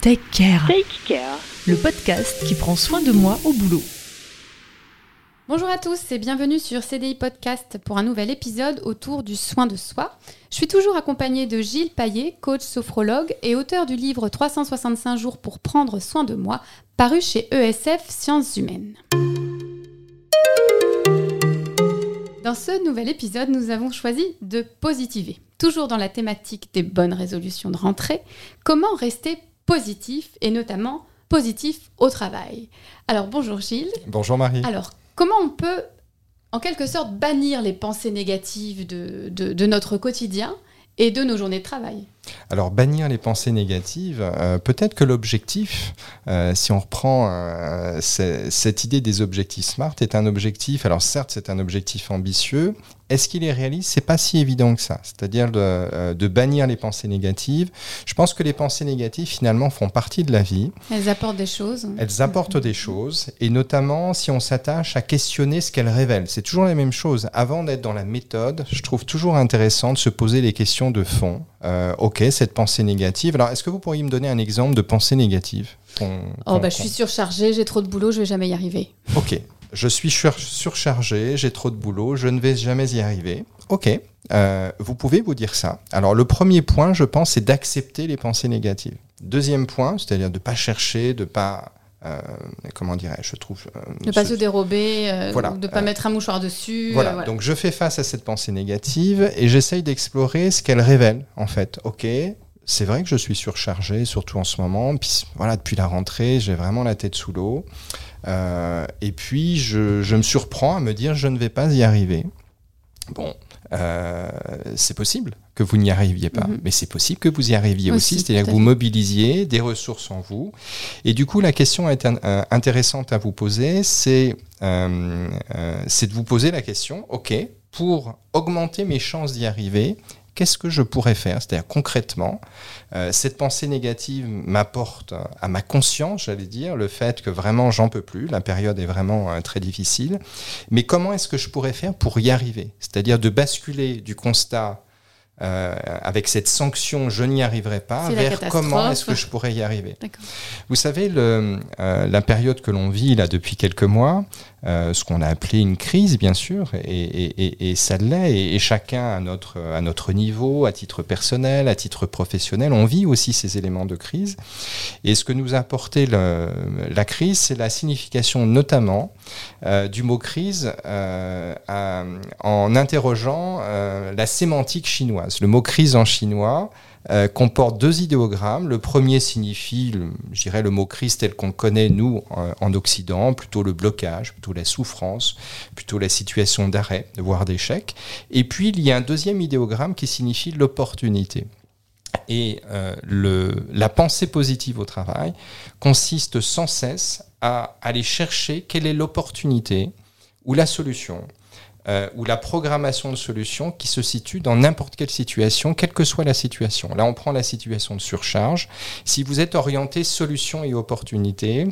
Take Care, Take Care. le podcast qui prend soin de moi au boulot. Bonjour à tous et bienvenue sur CDI Podcast pour un nouvel épisode autour du soin de soi. Je suis toujours accompagnée de Gilles Paillet, coach sophrologue et auteur du livre 365 jours pour prendre soin de moi, paru chez ESF Sciences Humaines. Dans ce nouvel épisode, nous avons choisi de positiver. Toujours dans la thématique des bonnes résolutions de rentrée, comment rester positif et notamment positif au travail. Alors bonjour Gilles. Bonjour Marie. Alors, comment on peut, en quelque sorte, bannir les pensées négatives de, de- de notre quotidien et de nos journées de travail? Alors bannir les pensées négatives, euh, peut-être que l'objectif, euh, si on reprend euh, cette idée des objectifs SMART, est un objectif, alors certes c'est un objectif ambitieux, est-ce qu'il est réaliste? C'est pas si évident que ça, c'est-à-dire de, euh, de bannir les pensées négatives. Je pense que les pensées négatives finalement font partie de la vie, Elles apportent des choses. elles apportent des choses, et notamment si on s'attache à questionner ce qu'elles révèlent. C'est toujours la même chose. Avant d'être dans la méthode, je trouve toujours intéressant de se poser les questions de fond. Euh, ok, cette pensée négative. Alors, est-ce que vous pourriez me donner un exemple de pensée négative Oh, bah, je suis surchargée, j'ai trop de boulot, je vais jamais y arriver. Ok, je suis sur- surchargé, j'ai trop de boulot, je ne vais jamais y arriver. Ok, euh, vous pouvez vous dire ça. Alors le premier point, je pense, c'est d'accepter les pensées négatives. Deuxième point, c'est-à-dire de ne pas chercher, de pas... euh, comment dirais-je, je trouve... euh, Ne pas ce- se dérober, Voilà. de pas Euh, mettre un mouchoir dessus. Voilà, voilà. donc je fais face à cette pensée négative et j'essaye d'explorer ce qu'elle révèle en fait. Ok, c'est vrai que je suis surchargé, surtout en ce moment. Puis voilà, depuis la rentrée, j'ai vraiment la tête sous l'eau. Euh, et puis je, je me surprends à me dire je ne vais pas y arriver. Bon, euh, c'est possible que vous n'y arriviez pas, Mhm. mais c'est possible que vous y arriviez aussi, Aussi, c'est-à-dire que vous mobilisiez des ressources en vous. Et du coup, la question euh, intéressante à vous poser, euh, c'est de vous poser la question, OK, pour augmenter mes chances d'y arriver, qu'est-ce que je pourrais faire? C'est-à-dire concrètement, euh, cette pensée négative m'apporte à ma conscience, j'allais dire, le fait que vraiment j'en peux plus, la période est vraiment euh, très difficile, mais comment est-ce que je pourrais faire pour y arriver? C'est-à-dire de basculer du constat euh, avec cette sanction je n'y arriverai pas vers comment est-ce que je pourrais y arriver vous savez, le, euh, la période que l'on vit là depuis quelques mois, euh, ce qu'on a appelé une crise, bien sûr, et, et- et- et ça l'est, et, et chacun à notre, à notre niveau, à titre personnel, à titre professionnel, on vit aussi ces éléments de crise. Et ce que nous a apporté le- la crise, c'est la signification notamment du mot crise euh, en interrogeant euh, la sémantique chinoise. Le mot crise en chinois, euh, comporte deux idéogrammes. Le premier signifie, je dirais, le mot crise tel qu'on connaît, nous, euh, en Occident, plutôt le blocage, plutôt la souffrance, plutôt la situation d'arrêt, voire d'échec. Et puis, il y a un deuxième idéogramme qui signifie l'opportunité. Et euh, le, la pensée positive au travail consiste sans cesse à aller chercher quelle est l'opportunité ou la solution euh, ou la programmation de solutions qui se situe dans n'importe quelle situation, quelle que soit la situation. Là, on prend la situation de surcharge. Si vous êtes orienté solution et opportunité,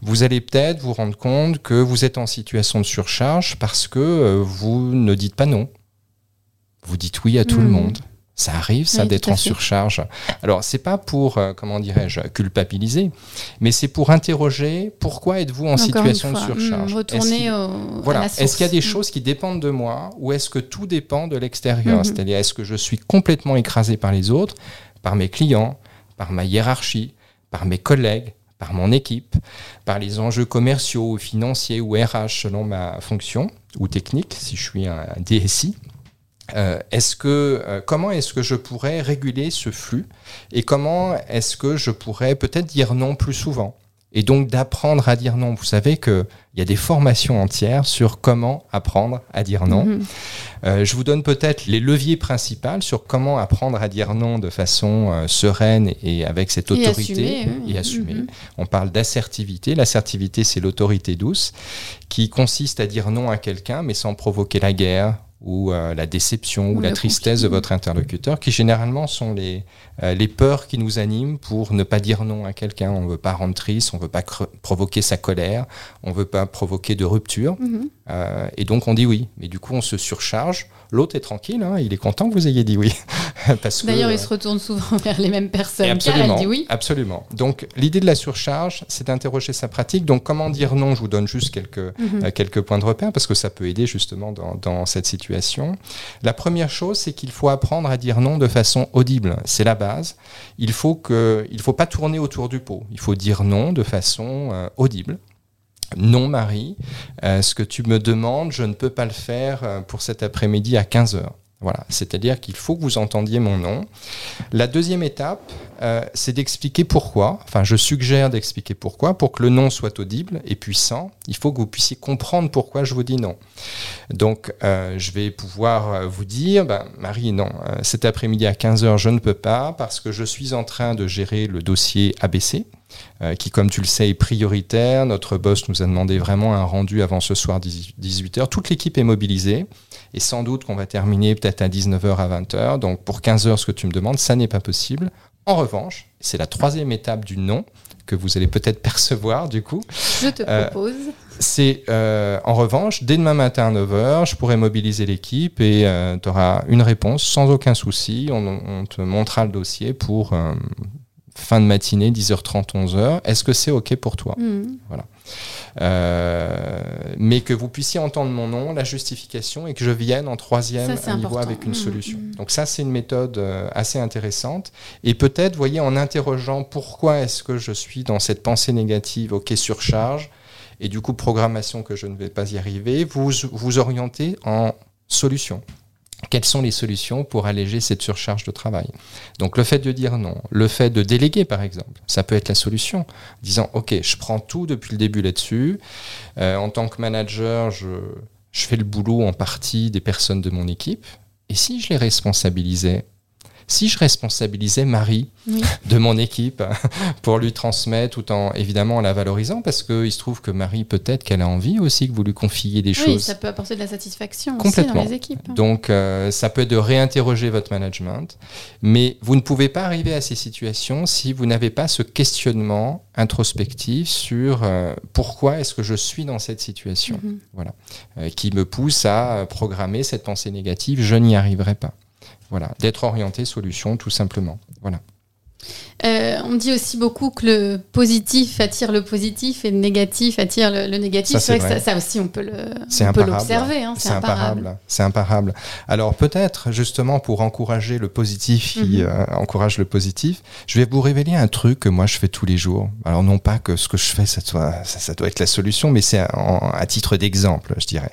vous allez peut-être vous rendre compte que vous êtes en situation de surcharge parce que euh, vous ne dites pas non. Vous dites oui à tout le Mhm. monde. Ça arrive, ça, Oui, d'être en surcharge. Alors, c'est pas pour, euh, comment dirais-je, culpabiliser, mais c'est pour interroger pourquoi êtes-vous en Encore situation de surcharge Est-ce retourner au, voilà. la Est-ce qu'il y a des choses qui dépendent de moi ou est-ce que tout dépend de l'extérieur Mhm. C'est-à-dire, est-ce que je suis complètement écrasé par les autres, par mes clients, par ma hiérarchie, par mes collègues, par mon équipe, par les enjeux commerciaux financiers ou RH selon ma fonction ou technique, si je suis un DSI euh, est-ce que, euh, comment est-ce que je pourrais réguler ce flux et comment est-ce que je pourrais peut-être dire non plus souvent et donc d'apprendre à dire non? Vous savez qu'il y a des formations entières sur comment apprendre à dire non. Mhm. Euh, je vous donne peut-être les leviers principaux sur comment apprendre à dire non de façon euh, sereine et avec cette Et autorité assumer, oui. et assumer. Mhm. On parle d'assertivité. L'assertivité, c'est l'autorité douce qui consiste à dire non à quelqu'un mais sans provoquer la guerre ou euh, la déception ou, Ou la tristesse de votre interlocuteur, qui généralement sont les, euh, les peurs qui nous animent pour ne pas dire non à quelqu'un. On ne veut pas rendre triste, on ne veut pas provoquer sa colère, on ne veut pas provoquer de rupture. Mhm. Euh, et donc on dit oui. Mais du coup, on se surcharge. L'autre est tranquille, hein, il est content que vous ayez dit oui. D'ailleurs, il euh, se retourne souvent vers les mêmes personnes. Car absolument, elle dit oui. absolument. Donc l'idée de la surcharge, c'est d'interroger sa pratique. Donc comment dire non? Je vous donne juste quelques, Mhm. euh, quelques points de repère parce que ça peut aider justement dans, dans cette situation. La première chose, c'est qu'il faut apprendre à dire non de façon audible. C'est la base. Il faut que, il faut pas tourner autour du pot. Il faut dire non de façon euh, audible. Non, Marie, euh, ce que tu me demandes, je ne peux pas le faire pour cet après-midi à 15 heures. Voilà, c'est-à-dire qu'il faut que vous entendiez mon nom. La deuxième étape, euh, c'est d'expliquer pourquoi. Enfin, je suggère d'expliquer pourquoi. Pour que le non soit audible et puissant, il faut que vous puissiez comprendre pourquoi je vous dis non. Donc, euh, je vais pouvoir euh, vous dire, ben, Marie, non, cet après-midi à 15h, je ne peux pas parce que je suis en train de gérer le dossier ABC. Euh, qui, comme tu le sais, est prioritaire. Notre boss nous a demandé vraiment un rendu avant ce soir 18h. Toute l'équipe est mobilisée et sans doute qu'on va terminer peut-être à 19h à 20h. Donc pour 15h, ce que tu me demandes, ça n'est pas possible. En revanche, c'est la troisième étape du non que vous allez peut-être percevoir du coup. Je te Euh, propose. C'est euh, en revanche, dès demain matin à 9h, je pourrai mobiliser l'équipe et tu auras une réponse sans aucun souci. On, on te montrera le dossier pour fin de matinée, 10h30, 11h. Est-ce que c'est OK pour toi Mhm. Euh, mais que vous puissiez entendre mon nom, la justification et que je vienne en troisième Ça, niveau important. avec une Mhm, solution. mhm. Donc ça, c'est une méthode euh, assez intéressante. Et peut-être, voyez, en interrogeant pourquoi est-ce que je suis dans cette pensée négative, ok, surcharge, et du coup, programmation que je ne vais pas y arriver, vous vous orientez en solution. Quelles sont les solutions pour alléger cette surcharge de travail? Donc le fait de dire non, le fait de déléguer par exemple, ça peut être la solution. Disant ok, je prends tout depuis le début là-dessus. Euh, en tant que manager, je, je fais le boulot en partie des personnes de mon équipe. Et si je les responsabilisais? Si je responsabilisais Marie Oui. de mon équipe pour lui transmettre tout en évidemment en la valorisant parce qu'il se trouve que Marie peut-être qu'elle a envie aussi que vous lui confiez des Oui, choses. ça peut apporter de la satisfaction aussi Complètement. dans les équipes. hein. Donc, euh, ça peut être de réinterroger votre management, mais vous ne pouvez pas arriver à ces situations si vous n'avez pas ce questionnement introspectif sur euh, pourquoi est-ce que je suis dans cette situation, Mhm. euh, qui me pousse à programmer cette pensée négative, je n'y arriverai pas. Voilà, d'être orienté solution, tout simplement. Voilà. Euh, on dit aussi beaucoup que le positif attire le positif et le négatif attire le, le négatif. Ça, C'est c'est vrai, que vrai. ça, ça aussi, on peut l'observer. hein, C'est imparable. C'est imparable. Alors peut-être justement pour encourager le positif qui Mhm. euh, encourage le positif, je vais vous révéler un truc que moi je fais tous les jours. Alors non pas que ce que je fais ça doit, ça, ça doit être la solution, mais c'est à titre d'exemple, je dirais,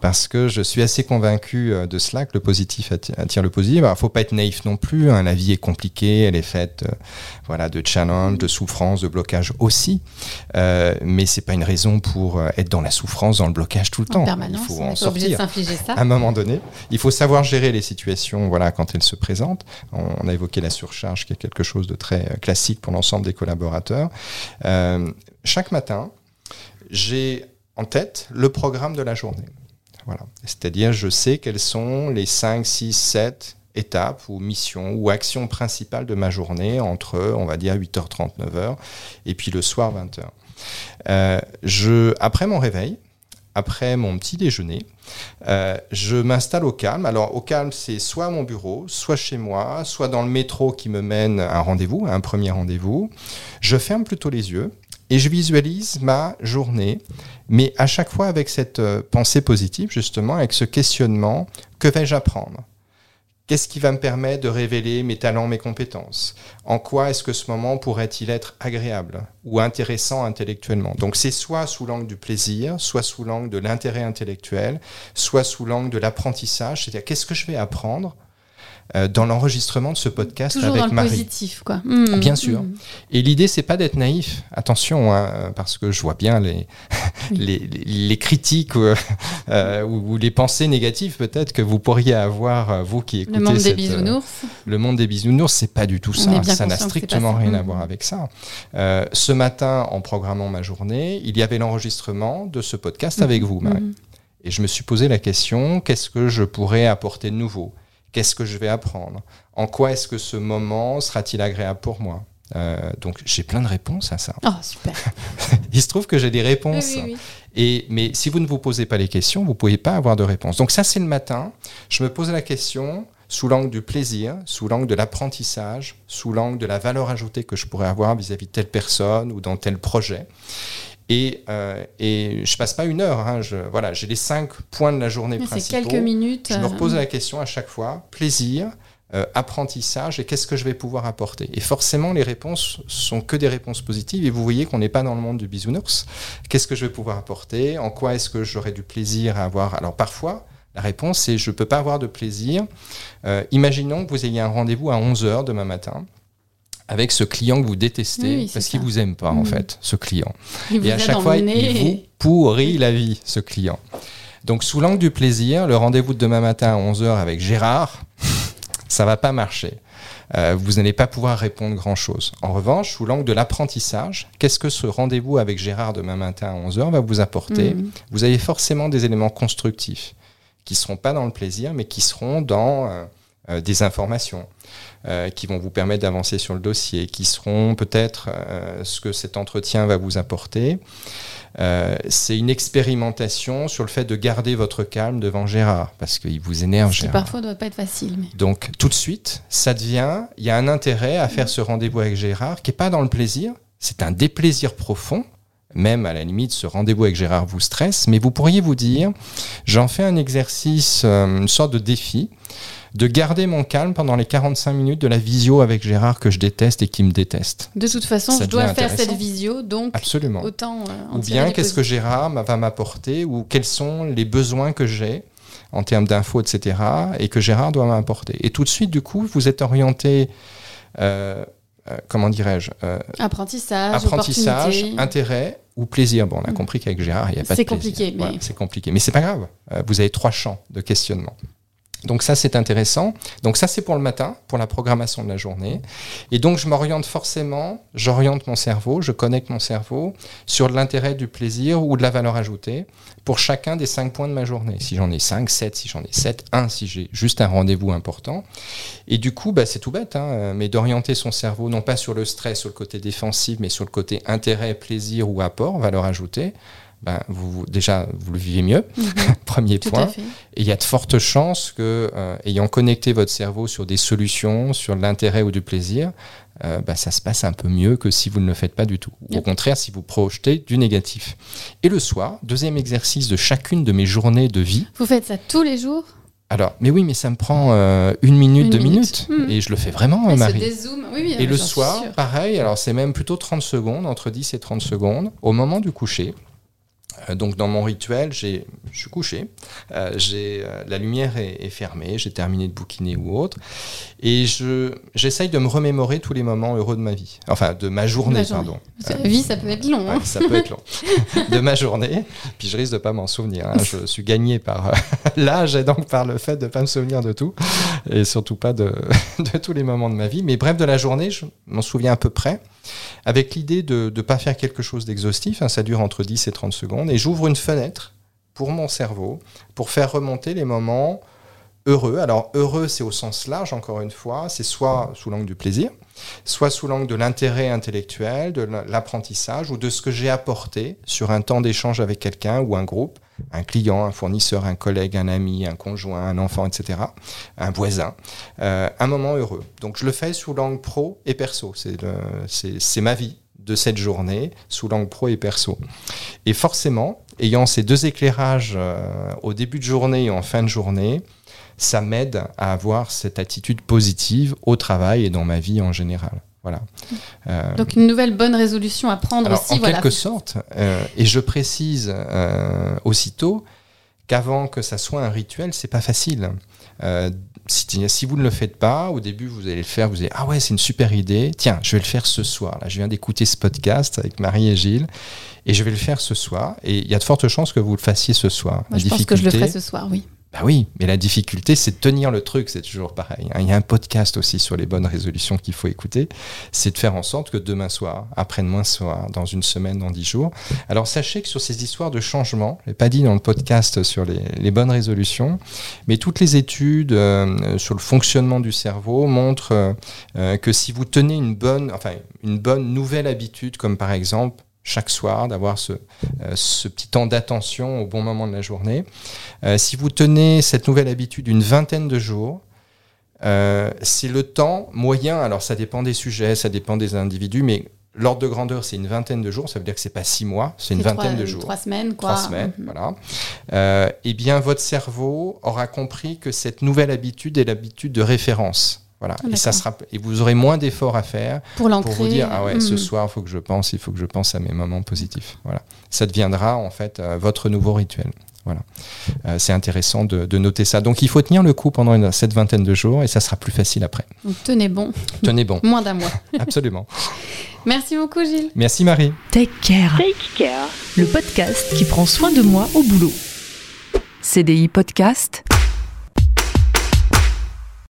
parce que je suis assez convaincu euh, de cela que le positif atti- attire le positif. Alors faut pas être naïf non plus. hein, la vie est compliquée, elle est faite, euh, voilà, de challenge, de souffrance, de blocage aussi. Euh, mais c'est pas une raison pour euh, être dans la souffrance, dans le blocage tout le En temps. permanence, Il faut en sortir ça. à un moment donné. Il faut savoir gérer les situations voilà, quand elles se présentent. On, a évoqué la surcharge, qui est quelque chose de très classique pour l'ensemble des collaborateurs. Euh, chaque matin, j'ai en tête le programme de la journée. Voilà. C'est-à-dire, je sais quelles sont les 5, 6, 7 étapes ou missions ou actions principales de ma journée entre, on va dire, 8h30, 9h et puis le soir, 20h. Euh, après mon réveil, après mon petit déjeuner, euh, je m'installe au calme. Alors au calme, c'est soit à mon bureau, soit chez moi, soit dans le métro qui me mène à un rendez-vous, à un premier rendez-vous. Je ferme plutôt les yeux et je visualise ma journée, mais à chaque fois avec cette euh, pensée positive, justement, avec ce questionnement, que vais-je apprendre? Qu'est-ce qui va me permettre de révéler mes talents, mes compétences? En quoi est-ce que ce moment pourrait-il être agréable ou intéressant intellectuellement? Donc c'est soit sous l'angle du plaisir, soit sous l'angle de l'intérêt intellectuel, soit sous l'angle de l'apprentissage, c'est-à-dire qu'est-ce que je vais apprendre euh, dans l'enregistrement de ce podcast Toujours avec dans le Marie. positif, quoi. Mhm. Bien sûr. Mhm. Et l'idée, c'est pas d'être naïf. Attention, hein, parce que je vois bien les. Les, les- les critiques euh, euh, ou, ou les pensées négatives peut-être que vous pourriez avoir, euh, vous qui écoutez Le monde des cette, bisounours. le monde des bisounours, c'est pas du tout ça. Ça n'a strictement rien à Mhm. voir avec ça. Euh, ce matin, en programmant ma journée, il y avait l'enregistrement de ce podcast avec vous, Marie. Mhm. Et je me suis posé la question qu'est-ce que je pourrais apporter de nouveau? Qu'est-ce que je vais apprendre? En quoi est-ce que ce moment sera-t-il agréable pour moi? Euh, Donc j'ai plein de réponses à ça. Oh, super. Il se trouve que j'ai des réponses. oui, oui. Et, mais si vous ne vous posez pas les questions, vous ne pouvez pas avoir de réponse. Donc ça, c'est le matin. Je me pose la question, sous l'angle du plaisir, sous l'angle de l'apprentissage, sous l'angle de la valeur ajoutée que je pourrais avoir vis-à-vis de telle personne ou dans tel projet. Et, euh, et je passe pas une heure. Hein, je, voilà, j'ai les cinq points de la journée principaux. C'est quelques minutes. Je me euh, repose la question à chaque fois plaisir, euh, apprentissage et qu'est-ce que je vais pouvoir apporter. Et forcément, les réponses sont que des réponses positives. Et vous voyez qu'on n'est pas dans le monde du bisounours. Qu'est-ce que je vais pouvoir apporter? En quoi est-ce que j'aurai du plaisir à avoir? Alors parfois, la réponse c'est je ne peux pas avoir de plaisir. Euh, imaginons que vous ayez un rendez-vous à 11h demain matin avec ce client que vous détestez Oui, parce qu'il vous aime pas en Mhm. fait, ce client. il Et à chaque fois, il vous pourrit la vie, ce client. Donc, sous l'angle du plaisir, le rendez-vous de demain matin à 11h avec Gérard, ça va pas marcher. Euh, vous n'allez pas pouvoir répondre grand-chose. En revanche, sous l'angle de l'apprentissage, qu'est-ce que ce rendez-vous avec Gérard demain matin à 11h va vous apporter Mhm. Vous avez forcément des éléments constructifs qui seront pas dans le plaisir, mais qui seront dans euh, euh, des informations euh, qui vont vous permettre d'avancer sur le dossier, qui seront peut-être euh, ce que cet entretien va vous apporter. Euh, c'est une expérimentation sur le fait de garder votre calme devant Gérard, parce qu'il vous énerve, Ce qui parfois doit pas être facile. Mais... Donc tout de suite, ça devient, il y a un intérêt à faire ce rendez-vous avec Gérard qui n'est pas dans le plaisir, c'est un déplaisir profond. Même à la limite, ce rendez-vous avec Gérard vous stresse, mais vous pourriez vous dire, j'en fais un exercice, euh, une sorte de défi, de garder mon calme pendant les 45 minutes de la visio avec Gérard que je déteste et qui me déteste. De toute façon, Ça je dois faire cette visio, donc Absolument. autant euh, en Ou bien qu'est-ce que. Gérard va m'apporter ou quels sont les besoins que j'ai en termes d'infos, etc. et que Gérard doit m'apporter. Et tout de suite, du coup, vous êtes orienté, euh, comment dirais-je, euh, apprentissage, apprentissage, intérêt ou plaisir. Bon, on a Mm. compris qu'avec Gérard, il n'y a pas de C'est plaisir. compliqué, mais- c'est compliqué. Mais c'est pas grave. Euh, vous avez trois champs de questionnement. Donc ça, c'est intéressant. Donc ça, c'est pour le matin, pour la programmation de la journée. Et donc, je m'oriente forcément, j'oriente mon cerveau, je connecte mon cerveau sur de l'intérêt, du plaisir ou de la valeur ajoutée pour chacun des cinq points de ma journée. Si j'en ai cinq, sept, si j'en ai sept, un, si j'ai juste un rendez-vous important. Et du coup, bah, c'est tout bête, hein, mais d'orienter son cerveau non pas sur le stress, sur le côté défensif, mais sur le côté intérêt, plaisir ou apport, valeur ajoutée. Ben, vous, déjà, vous le vivez mieux, Mhm, premier Tout point. Et il y a de fortes chances que, euh, ayant connecté votre cerveau sur des solutions, sur de l'intérêt ou du plaisir, euh, bah, ça se passe un peu mieux que si vous ne le faites pas du tout. Ou au contraire, si vous projetez du négatif. Et le soir, deuxième exercice de chacune de mes journées de vie. Vous faites ça tous les jours? Alors, mais oui, mais ça me prend euh, une minute, Une deux minute. minutes. Mhm. Et je le fais vraiment, Elle se Marie. dézoome. Oui, oui, Et le soir, pareil, alors c'est même plutôt 30 secondes, entre 10 et 30 secondes, au moment du coucher. Euh, donc dans mon rituel, je suis couché, euh, j'ai, euh, la lumière est, est fermée, j'ai terminé de bouquiner ou autre, et je, j'essaye de me remémorer tous les moments heureux de ma vie, enfin de ma journée, Ma journée. pardon. Parce que La vie, ça peut être long. hein. Ouais, ça peut être long. de ma journée, puis je risque de pas m'en souvenir. hein. Je suis gagné par l'âge et donc par le fait de pas me souvenir de tout, et surtout pas de, de tous les moments de ma vie. Mais bref, de la journée, je m'en souviens à peu près, avec l'idée de ne pas faire quelque chose d'exhaustif. hein. ça dure entre 10 et 30 secondes, et j'ouvre une fenêtre pour mon cerveau, pour faire remonter les moments heureux. Alors heureux, c'est au sens large, encore une fois, c'est soit sous l'angle du plaisir, soit sous l'angle de l'intérêt intellectuel, de l'apprentissage ou de ce que j'ai apporté sur un temps d'échange avec quelqu'un ou un groupe, un client, un fournisseur, un collègue, un ami, un conjoint, un enfant, etc., un voisin, euh, un moment heureux. Donc je le fais sous l'angle pro et perso. C'est ma vie de cette journée sous l'angle pro et perso. Et forcément, ayant ces deux éclairages euh, au début de journée et en fin de journée, ça m'aide à avoir cette attitude positive au travail et dans ma vie en général. Voilà. Euh, Donc une nouvelle bonne résolution à prendre alors, aussi. en voilà. quelque sorte, euh, et je précise euh, aussitôt qu'avant que ça soit un rituel, c'est pas facile. Si, si vous ne le faites pas, au début vous allez le faire, vous allez ah ouais c'est une super idée, tiens je vais le faire ce soir. Là je viens d'écouter ce podcast avec Marie et Gilles et je vais le faire ce soir et il y a de fortes chances que vous le fassiez ce soir. Moi, je pense que je le ferai ce soir, oui. Bah oui, mais la difficulté, c'est de tenir le truc, c'est toujours pareil. hein. Il y a un podcast aussi sur les bonnes résolutions qu'il faut écouter. C'est de faire en sorte que demain soir, après-demain soir, dans une semaine, dans dix jours. Alors sachez que sur ces histoires de changement, je l'ai pas dit dans le podcast sur les, bonnes résolutions, mais toutes les études euh, sur le fonctionnement du cerveau montrent euh, euh, que si vous tenez une bonne, enfin, une bonne nouvelle habitude, comme par exemple chaque soir, d'avoir ce, euh, ce petit temps d'attention au bon moment de la journée. Euh, si vous tenez cette nouvelle habitude une vingtaine de jours, Euh, c'est le temps moyen. Alors, ça dépend des sujets, ça dépend des individus, mais l'ordre de grandeur, c'est une vingtaine de jours. Ça veut dire que c'est pas six mois, c'est une vingtaine trois- de jours. Trois semaines, quoi. Trois semaines, Mhm. voilà. Eh bien, votre cerveau aura compris que cette nouvelle habitude est l'habitude de référence. Voilà. Ah, et, ça sera, et vous aurez moins d'efforts à faire Pour pour vous dire ah ouais, ce Mhm. soir, il faut que je pense, il faut que je pense à mes moments positifs. Voilà. Ça deviendra en fait euh, votre nouveau rituel. Voilà. Euh, c'est intéressant de, de noter ça. Donc, il faut tenir le coup pendant une- cette vingtaine de jours et ça sera plus facile après. Donc, tenez bon, Tenez bon, moins d'un mois. absolument. Merci beaucoup, Gilles. Merci Marie. Take Care, Take care. le podcast qui prend soin de moi au boulot. CDI Podcast,